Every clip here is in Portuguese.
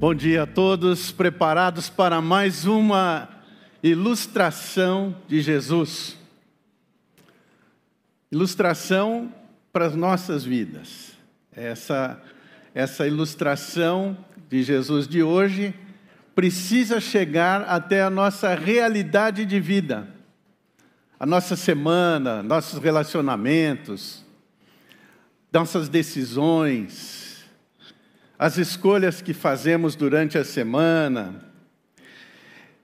Bom dia a todos, preparados para mais uma ilustração de Jesus. Ilustração para as nossas vidas. Essa, essa ilustração de Jesus de hoje precisa chegar até a nossa realidade de vida, a nossa semana, nossos relacionamentos, nossas decisões, as escolhas que fazemos durante a semana.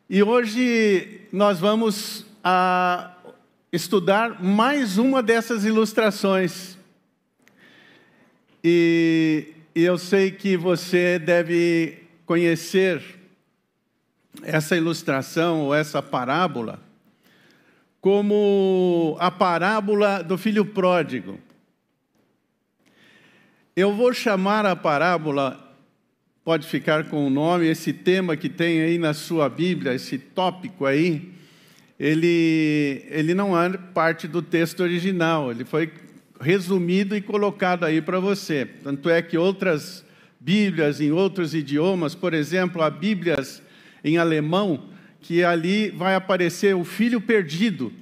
E hoje nós vamos a, ah, estudar mais uma dessas ilustrações. E, e eu sei que você deve conhecer essa ilustração ou essa parábola como a parábola do filho pródigo. Eu vou chamar a parábola, pode ficar com o nome, esse tema que tem aí na sua Bíblia, esse tópico aí, ele, ele não é parte do texto original, ele foi resumido e colocado aí para você. Tanto é que outras Bíblias em outros idiomas, por exemplo, há Bíblias em alemão, que ali vai aparecer o filho perdido.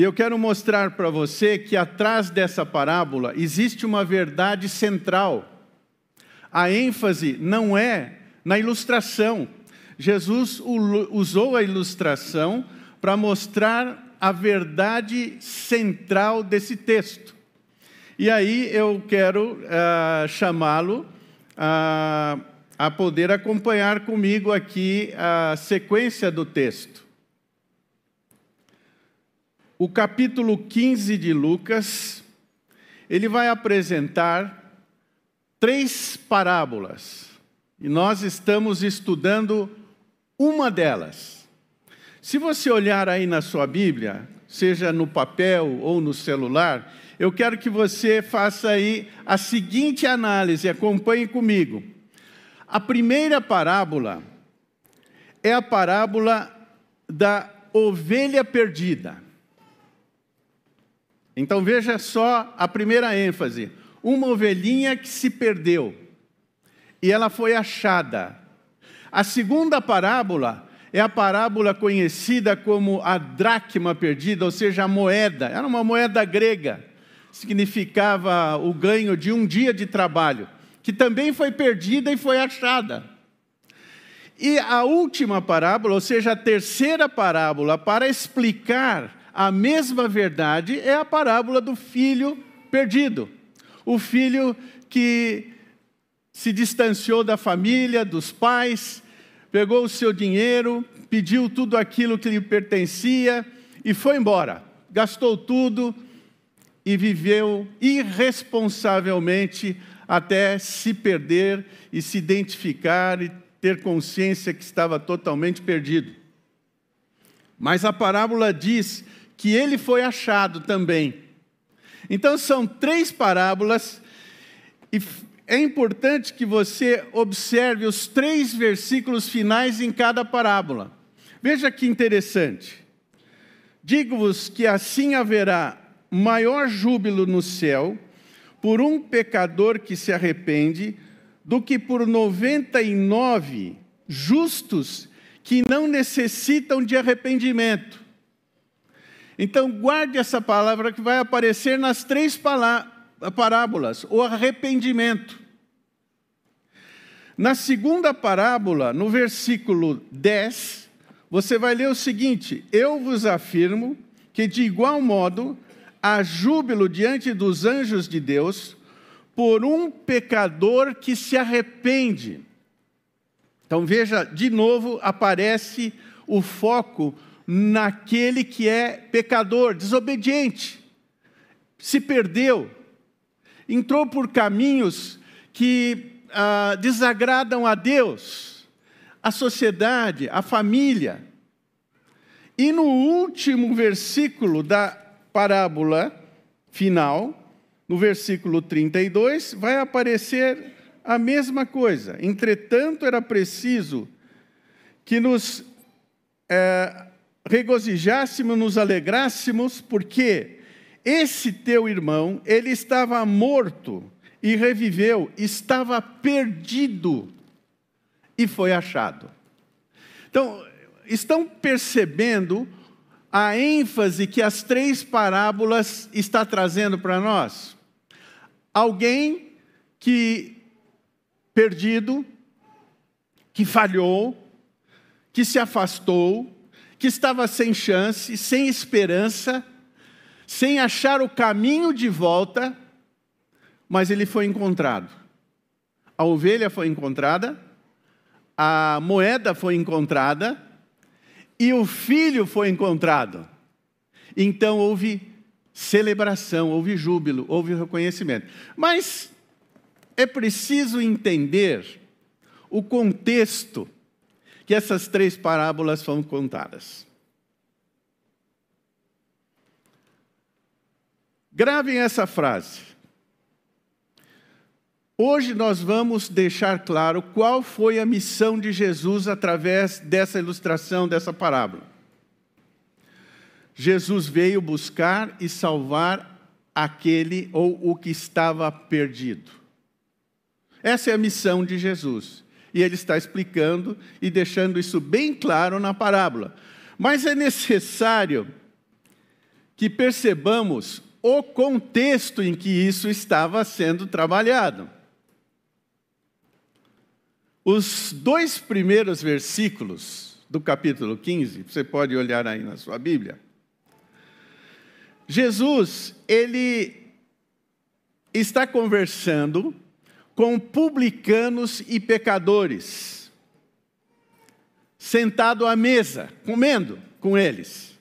E eu quero mostrar para você que atrás dessa parábola existe uma verdade central. A ênfase não é na ilustração. Jesus usou a ilustração para mostrar a verdade central desse texto. E aí eu quero uh, chamá-lo uh, a poder acompanhar comigo aqui a sequência do texto o capítulo 15 de Lucas, ele vai apresentar três parábolas. E nós estamos estudando uma delas. Se você olhar aí na sua Bíblia, seja no papel ou no celular, eu quero que você faça aí a seguinte análise, acompanhe comigo. A primeira parábola é a parábola da ovelha perdida. Então veja só a primeira ênfase: uma ovelhinha que se perdeu e ela foi achada. A segunda parábola é a parábola conhecida como a dracma perdida, ou seja, a moeda. Era uma moeda grega, significava o ganho de um dia de trabalho, que também foi perdida e foi achada. E a última parábola, ou seja, a terceira parábola, para explicar a mesma verdade é a parábola do filho perdido. O filho que se distanciou da família, dos pais, pegou o seu dinheiro, pediu tudo aquilo que lhe pertencia e foi embora. Gastou tudo e viveu irresponsavelmente até se perder e se identificar e ter consciência que estava totalmente perdido. Mas a parábola diz que ele foi achado também. Então são três parábolas e é importante que você observe os três versículos finais em cada parábola. Veja que interessante. Digo-vos que assim haverá maior júbilo no céu por um pecador que se arrepende do que por 99 justos que não necessitam de arrependimento. Então, guarde essa palavra que vai aparecer nas três parábolas: o arrependimento. Na segunda parábola, no versículo 10, você vai ler o seguinte: Eu vos afirmo que, de igual modo, há júbilo diante dos anjos de Deus por um pecador que se arrepende. Então veja, de novo aparece o foco naquele que é pecador, desobediente, se perdeu, entrou por caminhos que ah, desagradam a Deus, a sociedade, a família. E no último versículo da parábola final, no versículo 32, vai aparecer a mesma coisa. Entretanto, era preciso que nos é, regozijássemos, nos alegrássemos, porque esse teu irmão, ele estava morto e reviveu, estava perdido e foi achado. Então, estão percebendo a ênfase que as três parábolas está trazendo para nós? Alguém que perdido, que falhou, que se afastou, que estava sem chance, sem esperança, sem achar o caminho de volta, mas ele foi encontrado. A ovelha foi encontrada, a moeda foi encontrada e o filho foi encontrado. Então houve celebração, houve júbilo, houve reconhecimento. Mas é preciso entender o contexto que essas três parábolas foram contadas. Gravem essa frase. Hoje nós vamos deixar claro qual foi a missão de Jesus através dessa ilustração, dessa parábola. Jesus veio buscar e salvar aquele ou o que estava perdido. Essa é a missão de Jesus. E ele está explicando e deixando isso bem claro na parábola. Mas é necessário que percebamos o contexto em que isso estava sendo trabalhado. Os dois primeiros versículos do capítulo 15, você pode olhar aí na sua Bíblia. Jesus, ele está conversando com publicanos e pecadores, sentado à mesa, comendo com eles.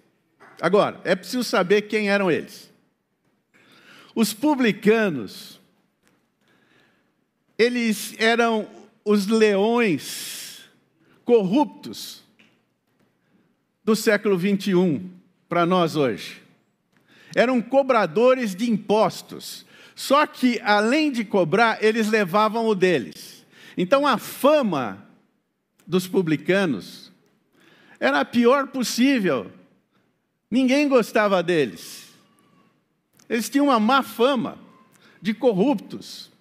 Agora, é preciso saber quem eram eles. Os publicanos, eles eram os leões corruptos do século 21 para nós hoje. Eram cobradores de impostos, só que, além de cobrar, eles levavam o deles. Então, a fama dos publicanos era a pior possível. Ninguém gostava deles. Eles tinham uma má fama de corruptos,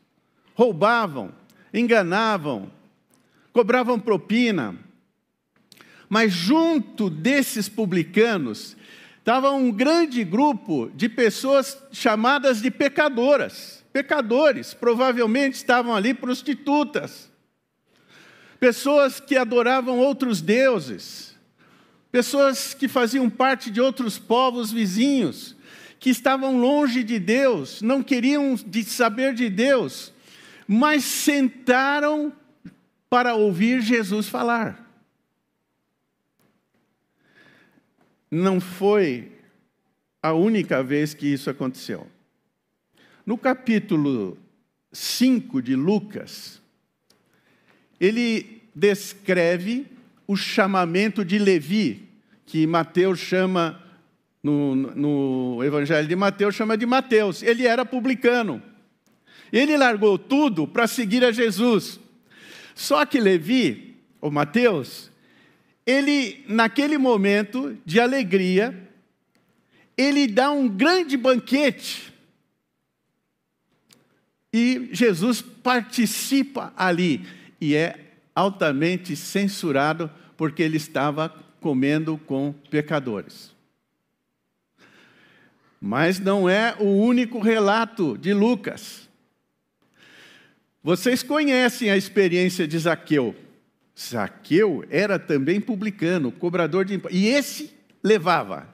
roubavam, enganavam, cobravam propina. Mas junto desses publicanos estava um grande grupo de pessoas chamadas de pecadoras. Pecadores, provavelmente estavam ali prostitutas. Pessoas que adoravam outros deuses. Pessoas que faziam parte de outros povos vizinhos, que estavam longe de Deus, não queriam saber de Deus, mas sentaram para ouvir Jesus falar. Não foi a única vez que isso aconteceu. No capítulo 5 de Lucas, ele descreve o chamamento de Levi, que Mateus chama, no, no Evangelho de Mateus, chama de Mateus. Ele era publicano. Ele largou tudo para seguir a Jesus. Só que Levi, ou Mateus, ele, naquele momento de alegria, ele dá um grande banquete. E Jesus participa ali. E é altamente censurado porque ele estava comendo com pecadores. Mas não é o único relato de Lucas. Vocês conhecem a experiência de Zaqueu. Zaqueu era também publicano, cobrador de impostos. E esse levava.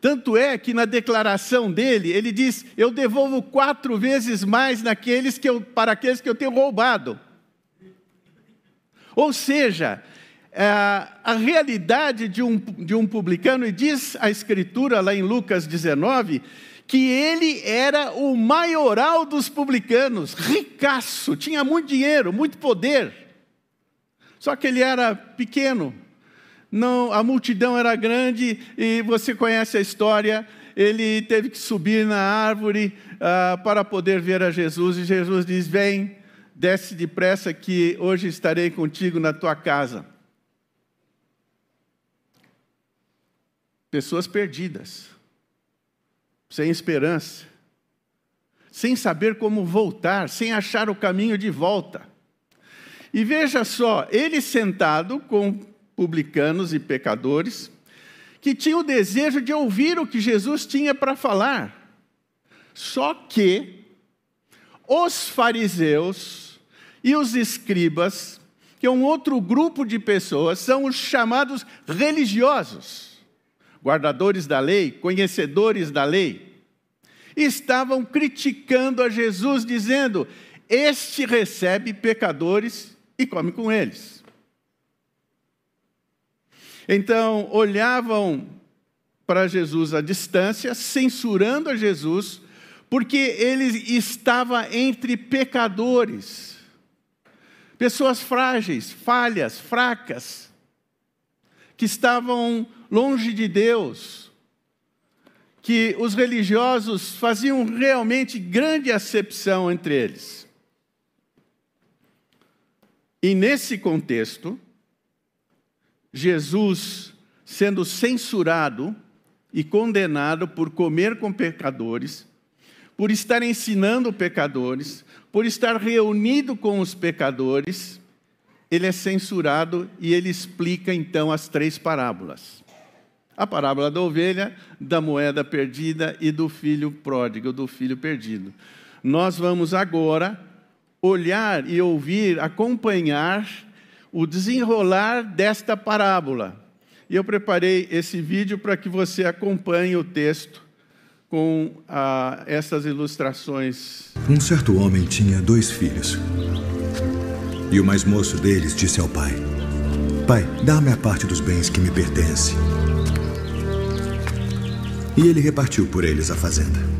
Tanto é que na declaração dele, ele diz: Eu devolvo quatro vezes mais naqueles que eu, para aqueles que eu tenho roubado. Ou seja, é, a realidade de um, de um publicano, e diz a Escritura lá em Lucas 19, que ele era o maioral dos publicanos, ricaço, tinha muito dinheiro, muito poder. Só que ele era pequeno, não, a multidão era grande e você conhece a história. Ele teve que subir na árvore ah, para poder ver a Jesus e Jesus diz: Vem, desce depressa que hoje estarei contigo na tua casa. Pessoas perdidas, sem esperança, sem saber como voltar, sem achar o caminho de volta. E veja só, ele sentado com publicanos e pecadores, que tinham o desejo de ouvir o que Jesus tinha para falar. Só que os fariseus e os escribas, que é um outro grupo de pessoas, são os chamados religiosos, guardadores da lei, conhecedores da lei estavam criticando a Jesus, dizendo: Este recebe pecadores e come com eles. Então, olhavam para Jesus à distância, censurando a Jesus, porque ele estava entre pecadores, pessoas frágeis, falhas, fracas, que estavam longe de Deus que os religiosos faziam realmente grande acepção entre eles. E nesse contexto, Jesus sendo censurado e condenado por comer com pecadores, por estar ensinando pecadores, por estar reunido com os pecadores, ele é censurado e ele explica então as três parábolas a parábola da ovelha, da moeda perdida e do filho pródigo, do filho perdido. Nós vamos agora olhar e ouvir, acompanhar o desenrolar desta parábola. E eu preparei esse vídeo para que você acompanhe o texto com ah, essas ilustrações. Um certo homem tinha dois filhos. E o mais moço deles disse ao pai: Pai, dá-me a parte dos bens que me pertence. E ele repartiu por eles a fazenda.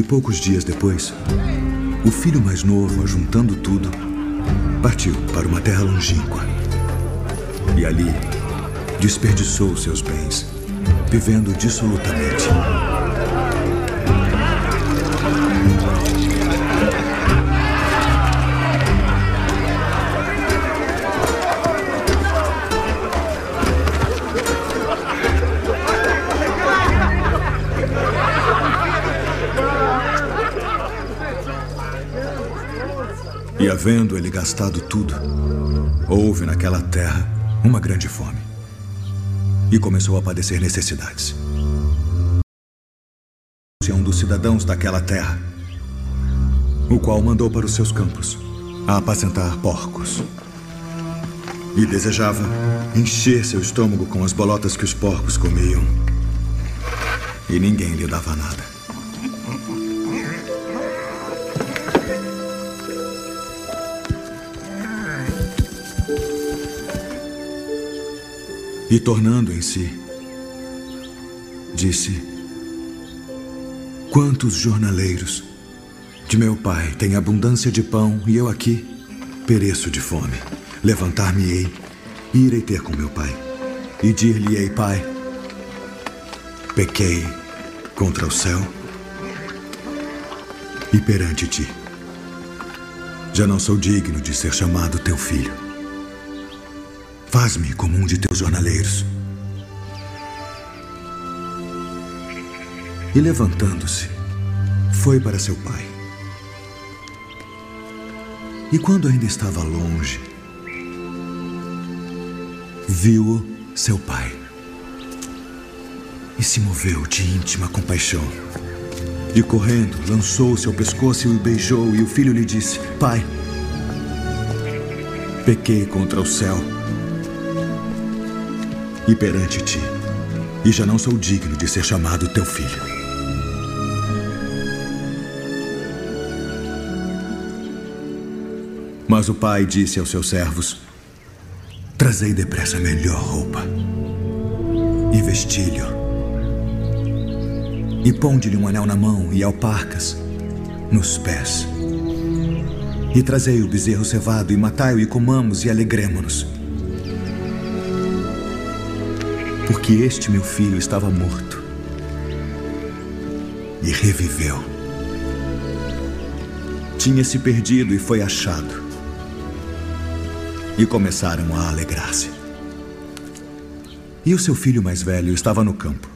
E poucos dias depois, o filho mais novo, ajuntando tudo, partiu para uma terra longínqua. E ali desperdiçou seus bens, vivendo dissolutamente. Havendo ele gastado tudo, houve naquela terra uma grande fome. E começou a padecer necessidades. Um dos cidadãos daquela terra, o qual mandou para os seus campos a apacentar porcos. E desejava encher seu estômago com as bolotas que os porcos comiam. E ninguém lhe dava nada. E tornando em si, disse: Quantos jornaleiros de meu pai têm abundância de pão e eu aqui pereço de fome. Levantar-me-ei e irei ter com meu pai. E dir-lhe-ei, pai: Pequei contra o céu e perante ti. Já não sou digno de ser chamado teu filho. Faz-me como um de teus jornaleiros. E levantando-se, foi para seu pai. E quando ainda estava longe, viu-o seu pai. E se moveu de íntima compaixão. E correndo, lançou-se ao pescoço e o beijou, e o filho lhe disse: Pai, pequei contra o céu e perante ti, e já não sou digno de ser chamado teu filho. Mas o pai disse aos seus servos: Trazei depressa a melhor roupa e vestilho, e ponde-lhe um anel na mão e alparcas nos pés. E trazei o bezerro cevado e matai-o e comamos e alegremo-nos. Porque este meu filho estava morto e reviveu. Tinha se perdido e foi achado. e começaram a alegrar-se. E o seu filho mais velho estava no campo.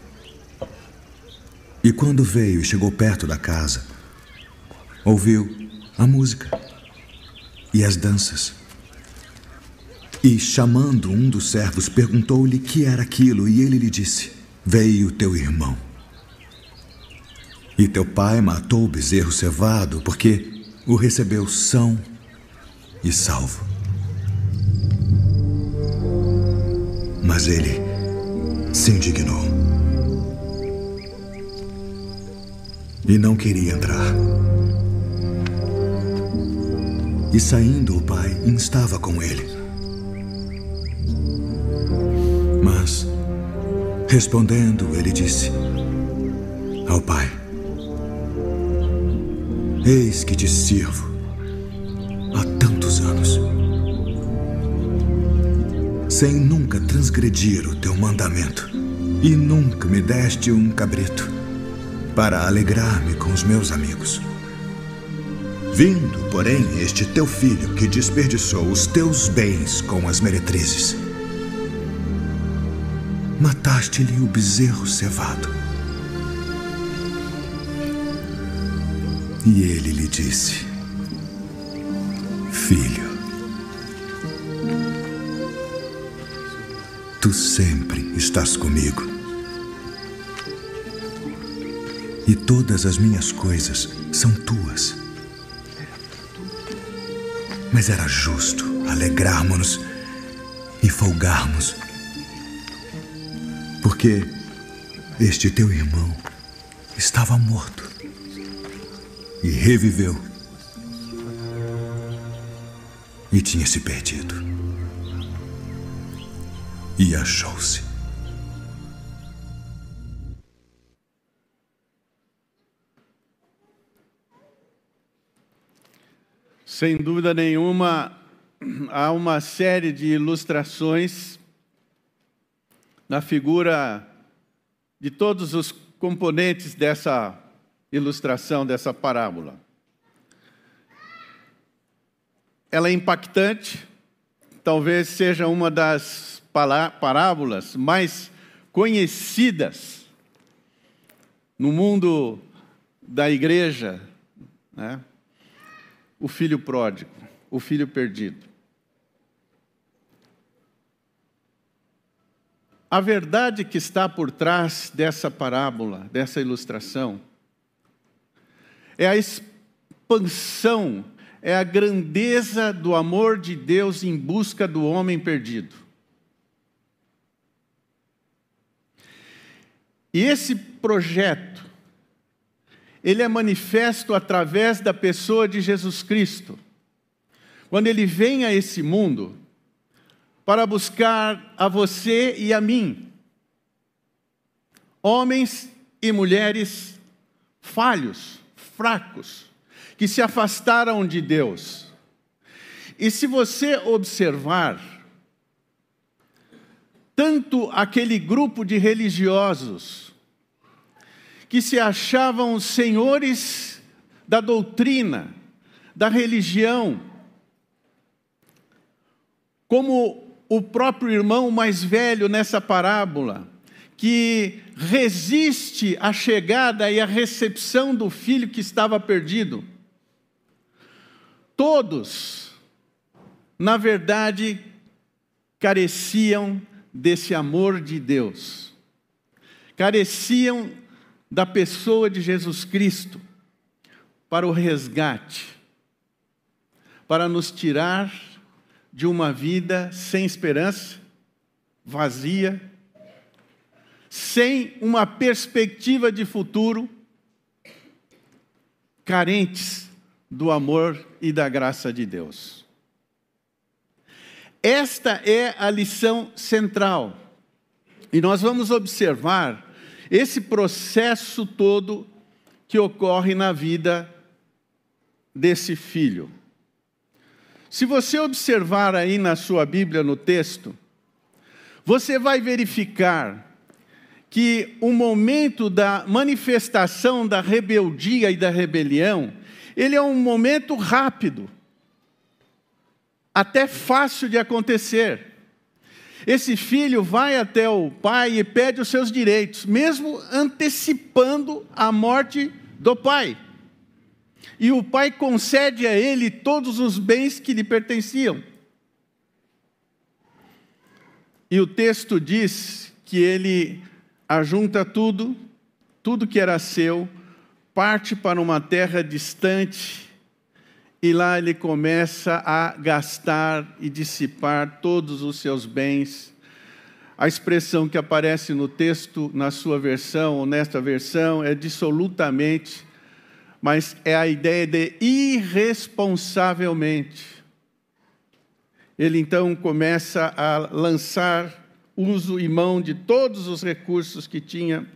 E quando veio e chegou perto da casa, ouviu a música e as danças. E, chamando um dos servos, perguntou-lhe que era aquilo, e ele lhe disse: Veio teu irmão. E teu pai matou o bezerro cevado, porque o recebeu são e salvo. Mas ele se indignou e não queria entrar. E saindo, o pai instava com ele. Mas, respondendo, ele disse ao pai: Eis que te sirvo há tantos anos, sem nunca transgredir o teu mandamento, e nunca me deste um cabrito para alegrar-me com os meus amigos. Vindo, porém, este teu filho que desperdiçou os teus bens com as meretrizes, mataste-lhe o bezerro cevado. E ele lhe disse: Filho, tu sempre estás comigo. E todas as minhas coisas são tuas. Mas era justo alegrarmos-nos e folgarmos. Porque este teu irmão estava morto e reviveu. E tinha se perdido. E achou-se. Sem dúvida nenhuma, há uma série de ilustrações na figura de todos os componentes dessa ilustração, dessa parábola. Ela é impactante, talvez seja uma das parábolas mais conhecidas no mundo da igreja, né? o filho pródigo, o filho perdido. A verdade que está por trás dessa parábola, dessa ilustração, é a expansão, é a grandeza do amor de Deus em busca do homem perdido. E esse projeto ele é manifesto através da pessoa de Jesus Cristo. Quando ele vem a esse mundo para buscar a você e a mim, homens e mulheres falhos, fracos, que se afastaram de Deus. E se você observar, tanto aquele grupo de religiosos que se achavam senhores da doutrina, da religião, como o próprio irmão mais velho nessa parábola, que resiste à chegada e à recepção do filho que estava perdido. Todos, na verdade, careciam desse amor de Deus, careciam da pessoa de Jesus Cristo para o resgate, para nos tirar de uma vida sem esperança, vazia, sem uma perspectiva de futuro, carentes do amor e da graça de Deus. Esta é a lição central. E nós vamos observar esse processo todo que ocorre na vida desse filho. Se você observar aí na sua Bíblia, no texto, você vai verificar que o momento da manifestação da rebeldia e da rebelião, ele é um momento rápido. até fácil de acontecer. Esse filho vai até o pai e pede os seus direitos, mesmo antecipando a morte do pai. E o pai concede a ele todos os bens que lhe pertenciam. E o texto diz que ele ajunta tudo, tudo que era seu, parte para uma terra distante e lá ele começa a gastar e dissipar todos os seus bens. A expressão que aparece no texto, na sua versão ou nesta versão, é dissolutamente, mas é a ideia de irresponsavelmente. Ele então começa a lançar uso e mão de todos os recursos que tinha.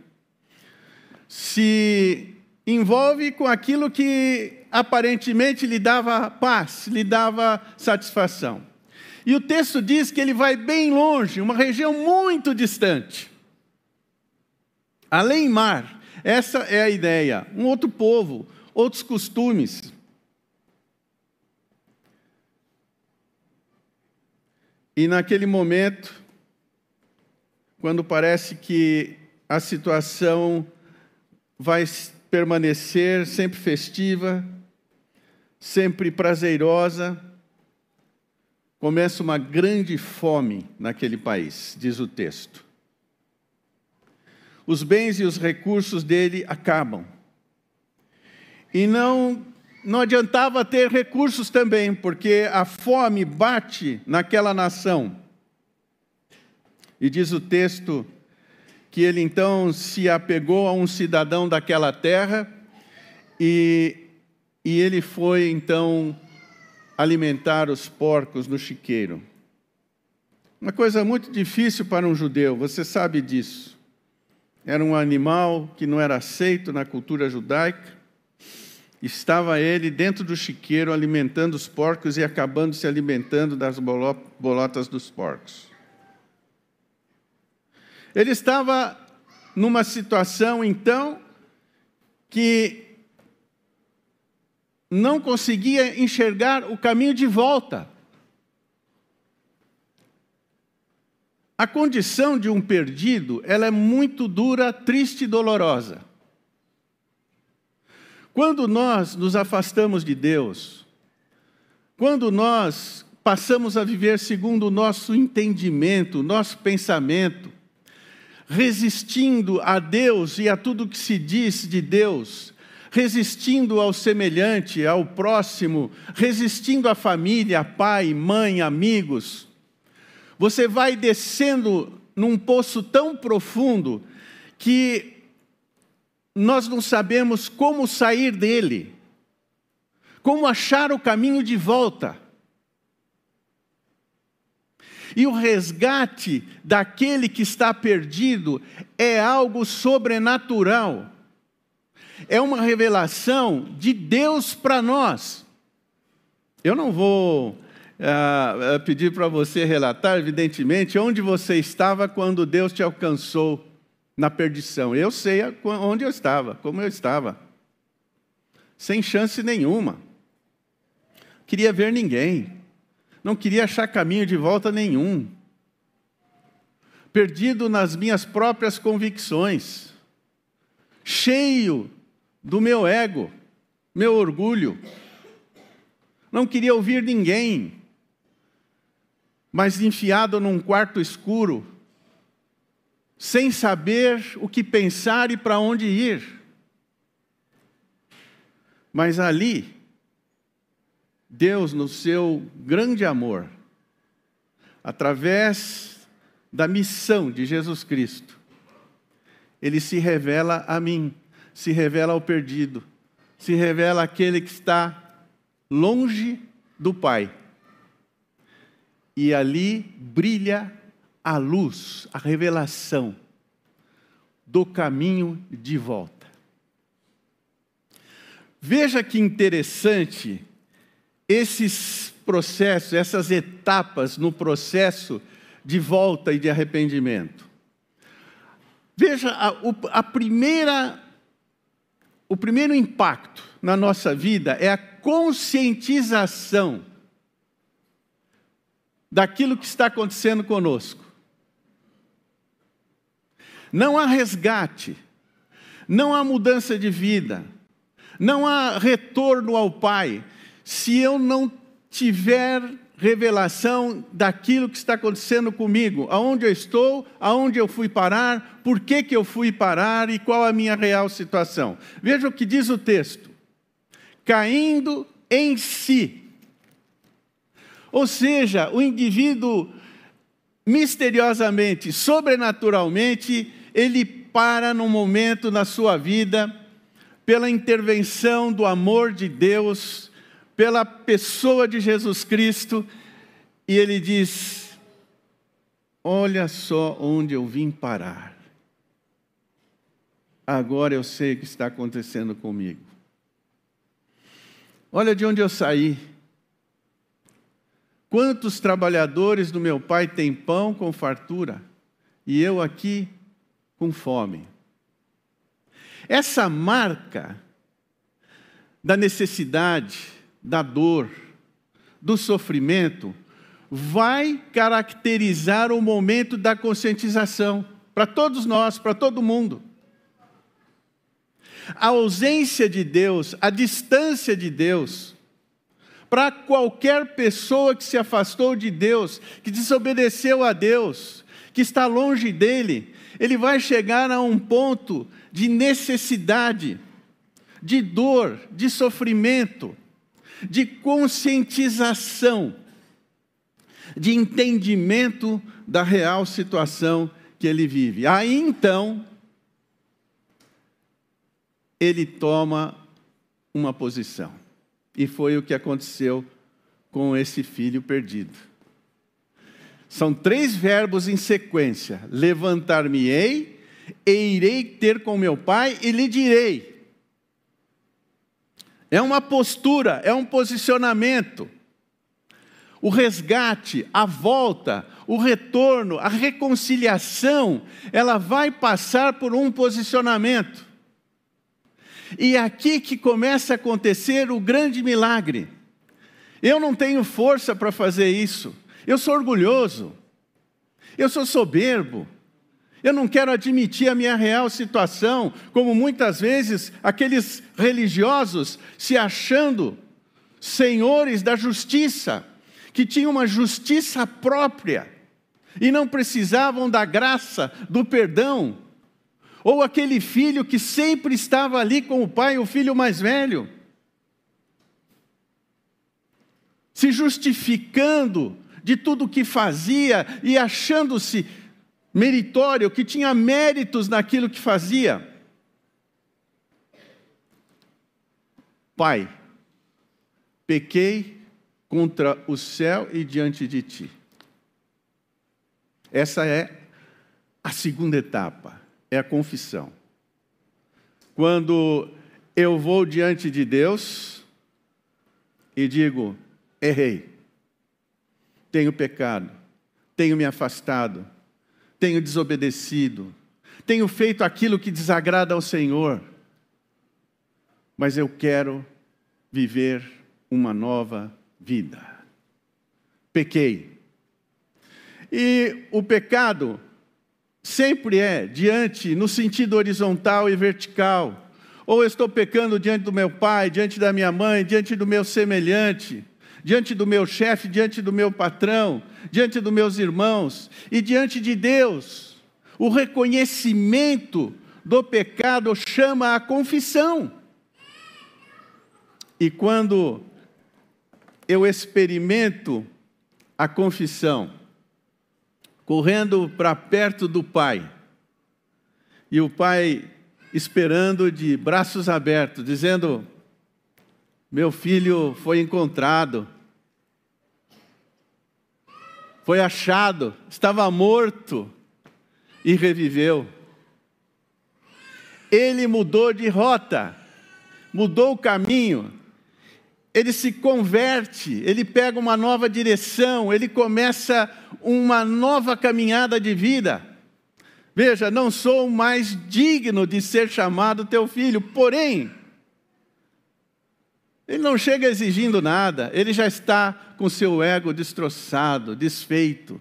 Se envolve com aquilo que aparentemente lhe dava paz, lhe dava satisfação. E o texto diz que ele vai bem longe, uma região muito distante. Além mar, essa é a ideia. Um outro povo, outros costumes. E naquele momento, quando parece que a situação vai permanecer sempre festiva, sempre prazerosa, começa uma grande fome naquele país, diz o texto. Os bens e os recursos dele acabam. E não não adiantava ter recursos também, porque a fome bate naquela nação. E diz o texto que ele então se apegou a um cidadão daquela terra e, e ele foi então alimentar os porcos no chiqueiro. Uma coisa muito difícil para um judeu, você sabe disso. Era um animal que não era aceito na cultura judaica. Estava ele dentro do chiqueiro alimentando os porcos e acabando se alimentando das bolotas dos porcos. Ele estava numa situação, então, que não conseguia enxergar o caminho de volta. A condição de um perdido, ela é muito dura, triste e dolorosa. Quando nós nos afastamos de Deus, quando nós passamos a viver segundo o nosso entendimento, nosso pensamento, resistindo a Deus e a tudo que se diz de Deus, resistindo ao semelhante, ao próximo, resistindo à família, pai, mãe, amigos. Você vai descendo num poço tão profundo que nós não sabemos como sair dele, como achar o caminho de volta. E o resgate daquele que está perdido é algo sobrenatural. É uma revelação de Deus para nós. Eu não vou uh, pedir para você relatar, evidentemente, onde você estava quando Deus te alcançou na perdição. Eu sei onde eu estava, como eu estava. Sem chance nenhuma. Queria ver ninguém não queria achar caminho de volta nenhum, perdido nas minhas próprias convicções, cheio do meu ego, meu orgulho, não queria ouvir ninguém, mas enfiado num quarto escuro, sem saber o que pensar e para onde ir. Mas ali, Deus, no seu grande amor, através da missão de Jesus Cristo, ele se revela a mim, se revela ao perdido, se revela àquele que está longe do Pai. E ali brilha a luz, a revelação do caminho de volta. Veja que interessante esses processos, essas etapas no processo de volta e de arrependimento. Veja, a, a primeira, o primeiro impacto na nossa vida é a conscientização daquilo que está acontecendo conosco. Não há resgate, não há mudança de vida, não há retorno ao Pai, se eu não tiver revelação daquilo que está acontecendo comigo, aonde eu estou, aonde eu fui parar, por que, que eu fui parar e qual a minha real situação. Veja o que diz o texto: caindo em si. Ou seja, o indivíduo misteriosamente, sobrenaturalmente, ele para num momento na sua vida, pela intervenção do amor de Deus, pela pessoa de Jesus Cristo, e ele diz: Olha só onde eu vim parar. Agora eu sei o que está acontecendo comigo. Olha de onde eu saí. Quantos trabalhadores do meu pai têm pão com fartura e eu aqui com fome? Essa marca da necessidade, da dor, do sofrimento, vai caracterizar o momento da conscientização para todos nós, para todo mundo. A ausência de Deus, a distância de Deus, para qualquer pessoa que se afastou de Deus, que desobedeceu a Deus, que está longe dele, ele vai chegar a um ponto de necessidade, de dor, de sofrimento, de conscientização, de entendimento da real situação que ele vive. Aí então, ele toma uma posição. E foi o que aconteceu com esse filho perdido. São três verbos em sequência: levantar-me-ei, e irei ter com meu pai e lhe direi. É uma postura, é um posicionamento. O resgate, a volta, o retorno, a reconciliação, ela vai passar por um posicionamento. E é aqui que começa a acontecer o grande milagre. Eu não tenho força para fazer isso. Eu sou orgulhoso. Eu sou soberbo. Eu não quero admitir a minha real situação, como muitas vezes aqueles religiosos se achando senhores da justiça, que tinham uma justiça própria e não precisavam da graça, do perdão ou aquele filho que sempre estava ali com o pai, o filho mais velho, se justificando de tudo o que fazia e achando-se meritório, que tinha méritos naquilo que fazia. Pai, pequei contra o céu e diante de ti. Essa é a segunda etapa é a confissão. Quando eu vou diante de Deus e digo: errei, tenho pecado, tenho me afastado, tenho desobedecido, tenho feito aquilo que desagrada ao Senhor, mas eu quero viver uma nova vida. Pequei. E o pecado sempre é diante, no sentido horizontal e vertical. Ou eu estou pecando diante do meu pai, diante da minha mãe, diante do meu semelhante, diante do meu chefe, diante do meu patrão, diante dos meus irmãos e diante de Deus. O reconhecimento do pecado chama a confissão. E quando eu experimento a confissão, correndo para perto do pai. E o pai esperando de braços abertos, dizendo: Meu filho foi encontrado, foi achado, estava morto e reviveu. Ele mudou de rota, mudou o caminho, ele se converte, ele pega uma nova direção, ele começa uma nova caminhada de vida. Veja, não sou mais digno de ser chamado teu filho, porém, Ele não chega exigindo nada, ele já está com seu ego destroçado, desfeito.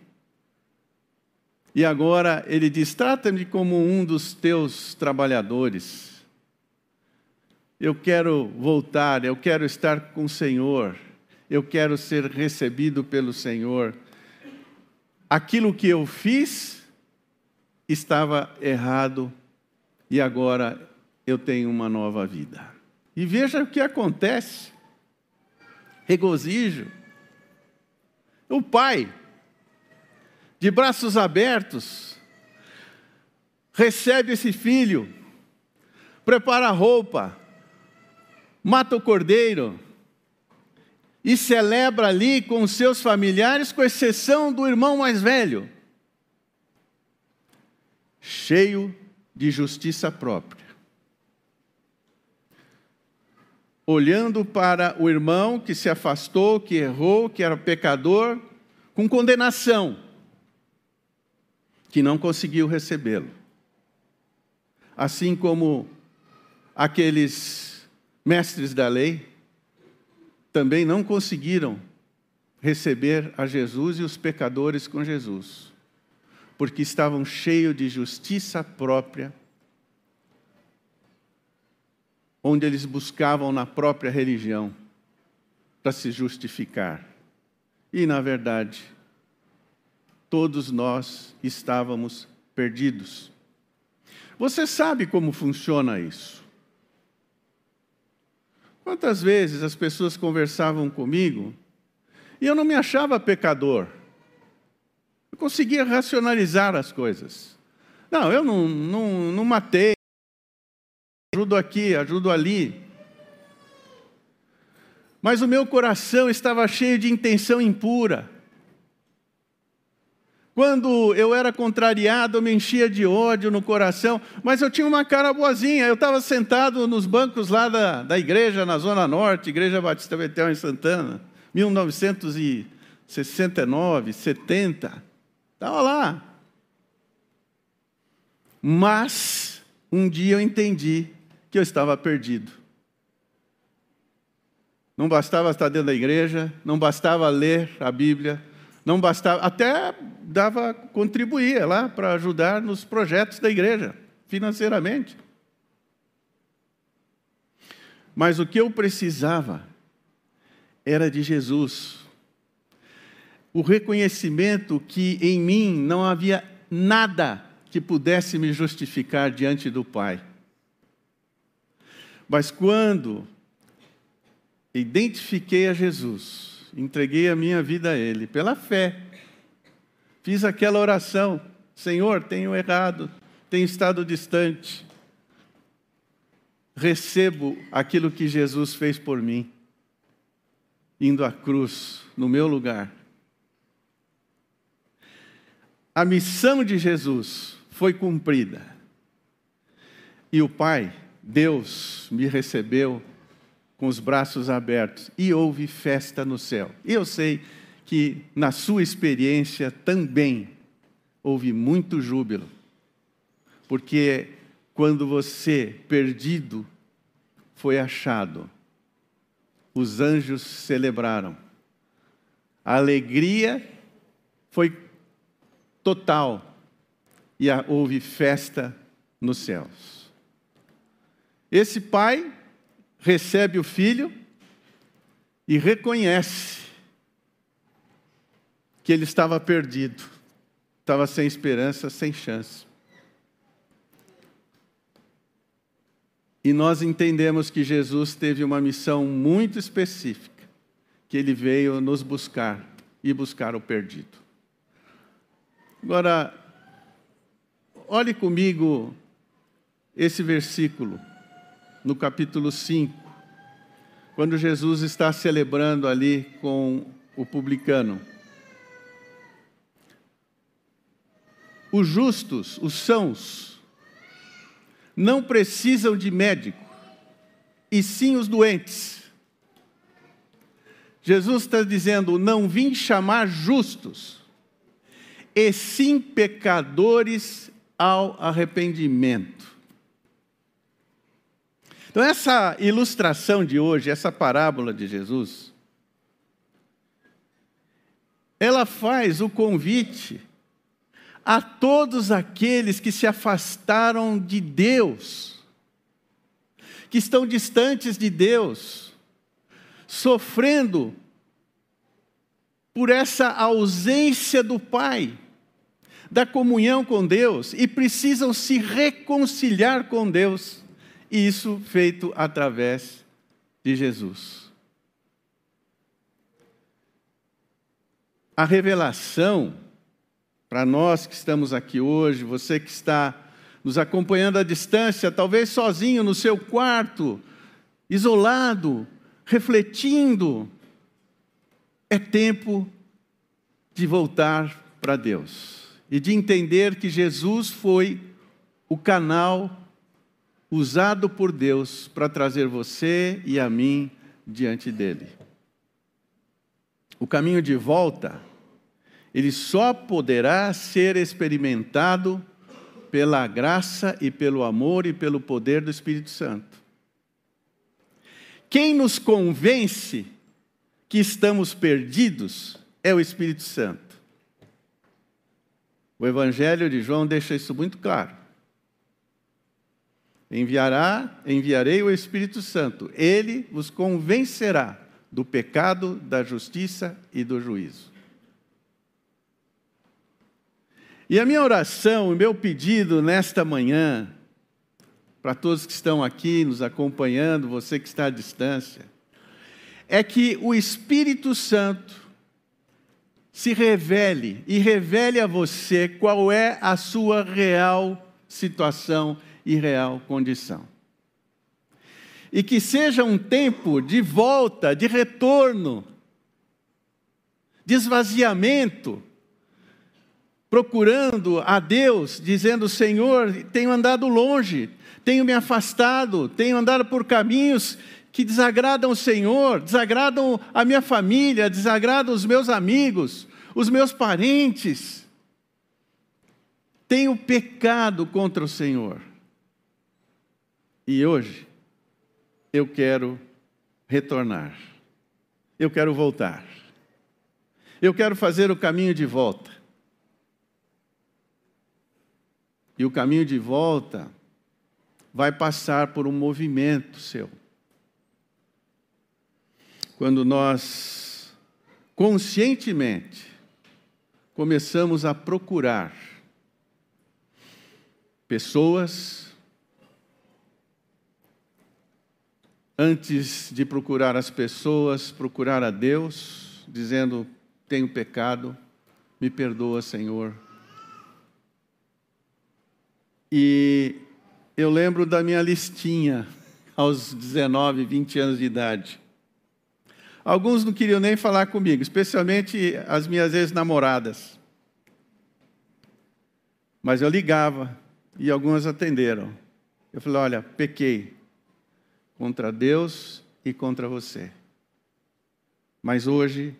E agora ele diz: trata-me como um dos teus trabalhadores. Eu quero voltar, eu quero estar com o Senhor, eu quero ser recebido pelo Senhor. Aquilo que eu fiz estava errado e agora eu tenho uma nova vida. E veja o que acontece. Regozijo. O pai, de braços abertos, recebe esse filho, prepara a roupa, mata o cordeiro e celebra ali com seus familiares, com exceção do irmão mais velho, cheio de justiça própria. Olhando para o irmão que se afastou, que errou, que era pecador, com condenação, que não conseguiu recebê-lo. Assim como aqueles mestres da lei também não conseguiram receber a Jesus e os pecadores com Jesus, porque estavam cheios de justiça própria onde eles buscavam na própria religião para se justificar. E, na verdade, todos nós estávamos perdidos. Você sabe como funciona isso? Quantas vezes as pessoas conversavam comigo e eu não me achava pecador? Eu conseguia racionalizar as coisas. Não, eu não, não, não matei, ajudo aqui, ajudo ali. Mas o meu coração estava cheio de intenção impura. Quando eu era contrariado, eu me enchia de ódio no coração, mas eu tinha uma cara boazinha. Eu estava sentado nos bancos lá da, da igreja, na Zona Norte, Igreja Batista Betel em Santana, 1969, 70. Estava lá. Mas, um dia eu entendi que eu estava perdido. Não bastava estar dentro da igreja, não bastava ler a Bíblia, não bastava, até dava, contribuía lá para ajudar nos projetos da igreja, financeiramente. Mas o que eu precisava era de Jesus. O reconhecimento que em mim não havia nada que pudesse me justificar diante do Pai. Mas quando identifiquei a Jesus, entreguei a minha vida a Ele, pela fé, fiz aquela oração: Senhor, tenho errado, tenho estado distante, recebo aquilo que Jesus fez por mim, indo à cruz no meu lugar. A missão de Jesus foi cumprida. E o Pai Deus me recebeu com os braços abertos e houve festa no céu. E eu sei que na sua experiência também houve muito júbilo, porque quando você, perdido, foi achado, os anjos celebraram. A alegria foi total e houve festa nos céus. Esse pai recebe o filho e reconhece que ele estava perdido, estava sem esperança, sem chance. E nós entendemos que Jesus teve uma missão muito específica, que ele veio nos buscar e buscar o perdido. Agora, olhe comigo esse versículo no capítulo 5, quando Jesus está celebrando ali com o publicano. Os justos, os sãos, não precisam de médico, e sim os doentes. Jesus está dizendo: não vim chamar justos, e sim pecadores ao arrependimento. Então, essa ilustração de hoje, essa parábola de Jesus, ela faz o convite a todos aqueles que se afastaram de Deus, que estão distantes de Deus, sofrendo por essa ausência do Pai, da comunhão com Deus, e precisam se reconciliar com Deus, isso feito através de Jesus. a revelação para nós que estamos aqui hoje, você que está nos acompanhando à distância, talvez sozinho no seu quarto, isolado, refletindo, é tempo de voltar para Deus e de entender que Jesus foi o canal usado por Deus para trazer você e a mim diante dele. O caminho de volta ele só poderá ser experimentado pela graça e pelo amor e pelo poder do Espírito Santo. Quem nos convence que estamos perdidos é o Espírito Santo. O Evangelho de João deixa isso muito claro. Enviará, enviarei o Espírito Santo. Ele vos convencerá do pecado, da justiça e do juízo. E a minha oração, o meu pedido nesta manhã, para todos que estão aqui nos acompanhando, você que está à distância, é que o Espírito Santo se revele e revele a você qual é a sua real situação e real condição. E que seja um tempo de volta, de retorno, de esvaziamento, procurando a Deus, dizendo: Senhor, tenho andado longe, tenho me afastado, tenho andado por caminhos que desagradam o Senhor, desagradam a minha família, desagradam os meus amigos, os meus parentes. Tenho pecado contra o Senhor. E hoje eu quero retornar. Eu quero voltar. Eu quero fazer o caminho de volta. E o caminho de volta vai passar por um movimento seu. Quando nós conscientemente começamos a procurar pessoas antes de procurar as pessoas, procurar a Deus, dizendo: tenho pecado, me perdoa, Senhor, e eu lembro da minha listinha aos 19, 20 anos de idade. Alguns não queriam nem falar comigo, especialmente as minhas ex-namoradas. Mas eu ligava e algumas atenderam. Eu falei: olha, pequei contra Deus e contra você. Mas hoje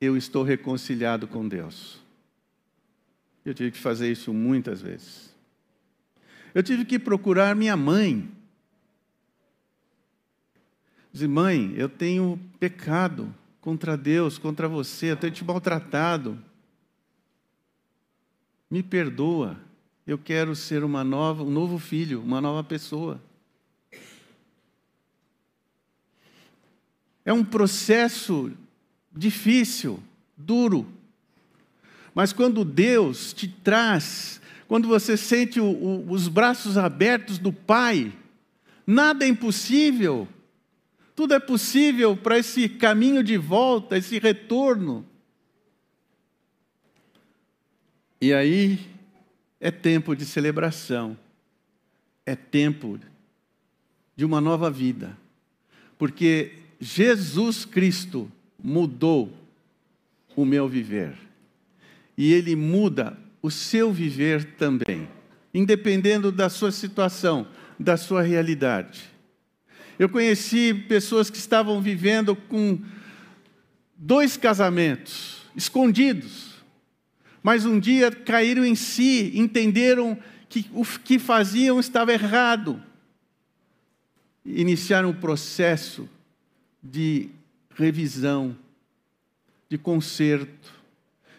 eu estou reconciliado com Deus. Eu tive que fazer isso muitas vezes. Eu tive que procurar minha mãe. Dizer, mãe, eu tenho pecado contra Deus, contra você, eu tenho te maltratado. Me perdoa. Eu quero ser uma nova, um novo filho, uma nova pessoa. É um processo difícil, duro. Mas quando Deus te traz quando você sente o, o, os braços abertos do Pai, nada é impossível. Tudo é possível para esse caminho de volta, esse retorno. E aí é tempo de celebração, é tempo de uma nova vida, porque Jesus Cristo mudou o meu viver, e Ele muda o seu viver também, independendo da sua situação, da sua realidade. Eu conheci pessoas que estavam vivendo com dois casamentos, escondidos, mas um dia caíram em si, entenderam que o que faziam estava errado. iniciar um processo de revisão, de conserto,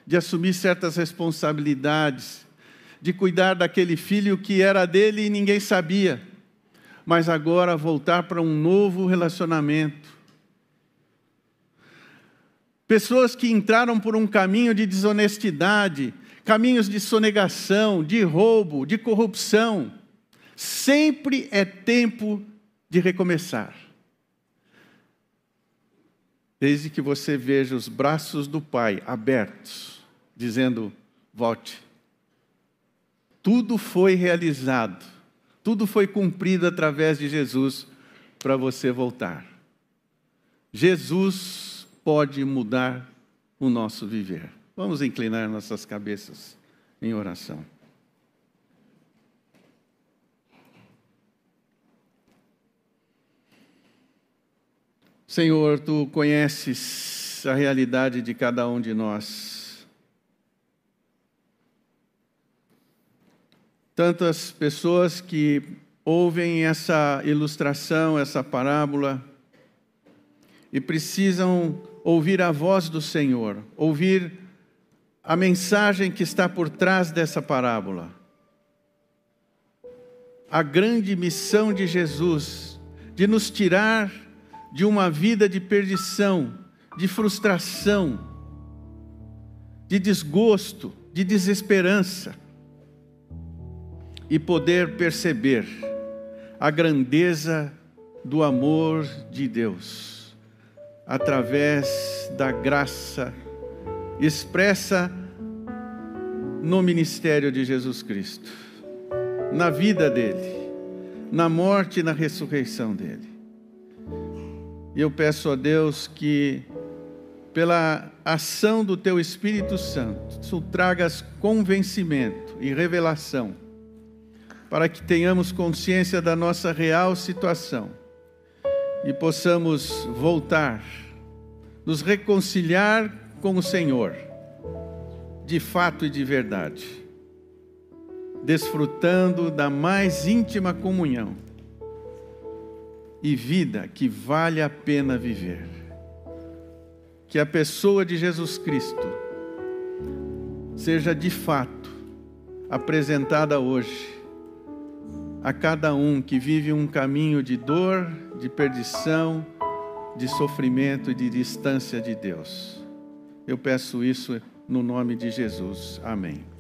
de assumir certas responsabilidades, de cuidar daquele filho que era dele e ninguém sabia, mas agora voltar para um novo relacionamento. Pessoas que entraram por um caminho de desonestidade, caminhos de sonegação, de roubo, de corrupção. Sempre é tempo de recomeçar. Desde que você veja os braços do Pai abertos, dizendo: volte. Tudo foi realizado, tudo foi cumprido através de Jesus para você voltar. Jesus pode mudar o nosso viver. Vamos inclinar nossas cabeças em oração. Senhor, tu conheces a realidade de cada um de nós. Tantas pessoas que ouvem essa ilustração, essa parábola, e precisam ouvir a voz do Senhor, ouvir a mensagem que está por trás dessa parábola. A grande missão de Jesus de nos tirar de uma vida de perdição, de frustração, de desgosto, de desesperança, e poder perceber a grandeza do amor de Deus, através da graça expressa no ministério de Jesus Cristo, na vida dele, na morte e na ressurreição dele. E eu peço a Deus que, pela ação do Teu Espírito Santo, Tu tragas convencimento e revelação, para que tenhamos consciência da nossa real situação e possamos voltar, nos reconciliar com o Senhor, de fato e de verdade, desfrutando da mais íntima comunhão e vida que vale a pena viver. Que a pessoa de Jesus Cristo seja de fato apresentada hoje a cada um que vive um caminho de dor, de perdição, de sofrimento e de distância de Deus. Eu peço isso no nome de Jesus. Amém.